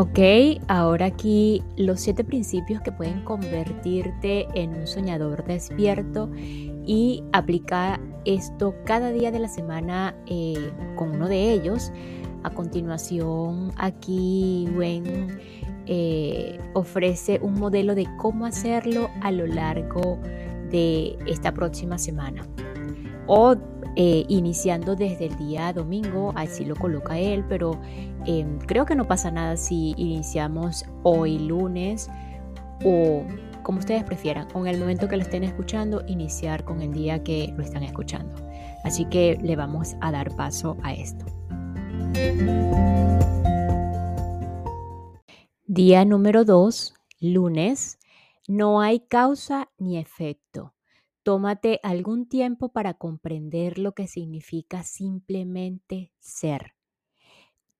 Ok, ahora aquí los siete principios que pueden convertirte en un soñador despierto y aplicar esto cada día de la semana eh, con uno de ellos a continuación, aquí Gwen eh, ofrece un modelo de cómo hacerlo a lo largo de esta próxima semana. O eh, iniciando desde el día domingo, así lo coloca él, pero em, creo que no pasa nada si iniciamos hoy lunes o como ustedes prefieran, con el momento que lo estén escuchando, iniciar con el día que lo están escuchando. Así que le vamos a dar paso a esto. Día número 2, lunes. No hay causa ni efecto. Tómate algún tiempo para comprender lo que significa simplemente ser.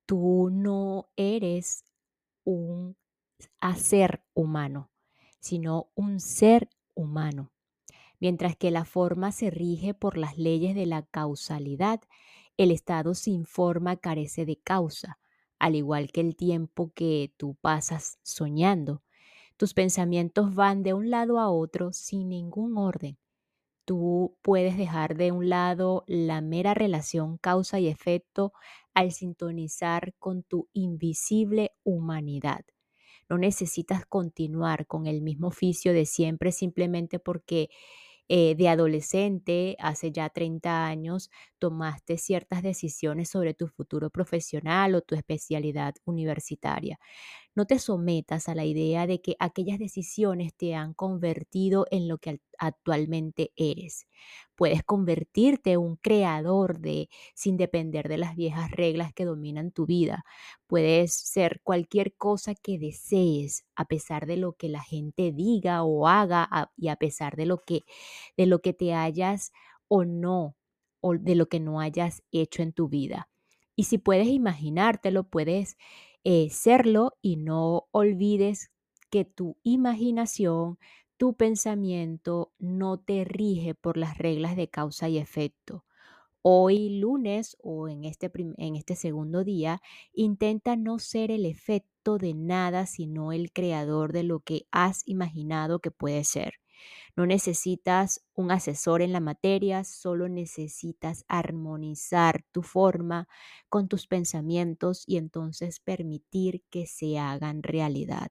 Tú no eres un hacer humano, sino un ser humano. Mientras que la forma se rige por las leyes de la causalidad, el estado sin forma carece de causa, al igual que el tiempo que tú pasas soñando. Tus pensamientos van de un lado a otro sin ningún orden. Tú puedes dejar de un lado la mera relación causa y efecto al sintonizar con tu invisible humanidad. No necesitas continuar con el mismo oficio de siempre simplemente porque eh, de adolescente, hace ya 30 años, tomaste ciertas decisiones sobre tu futuro profesional o tu especialidad universitaria. No te sometas a la idea de que aquellas decisiones te han convertido en lo que actualmente eres. Puedes convertirte en un creador de sin depender de las viejas reglas que dominan tu vida. Puedes ser cualquier cosa que desees a pesar de lo que la gente diga o haga y a pesar de lo que de lo que te hayas o no o de lo que no hayas hecho en tu vida. Y si puedes imaginártelo, puedes eh, serlo y no olvides que tu imaginación, tu pensamiento no te rige por las reglas de causa y efecto. Hoy lunes o en este, en este segundo día, intenta no ser el efecto de nada, sino el creador de lo que has imaginado que puede ser. No necesitas un asesor en la materia, solo necesitas armonizar tu forma con tus pensamientos y entonces permitir que se hagan realidad.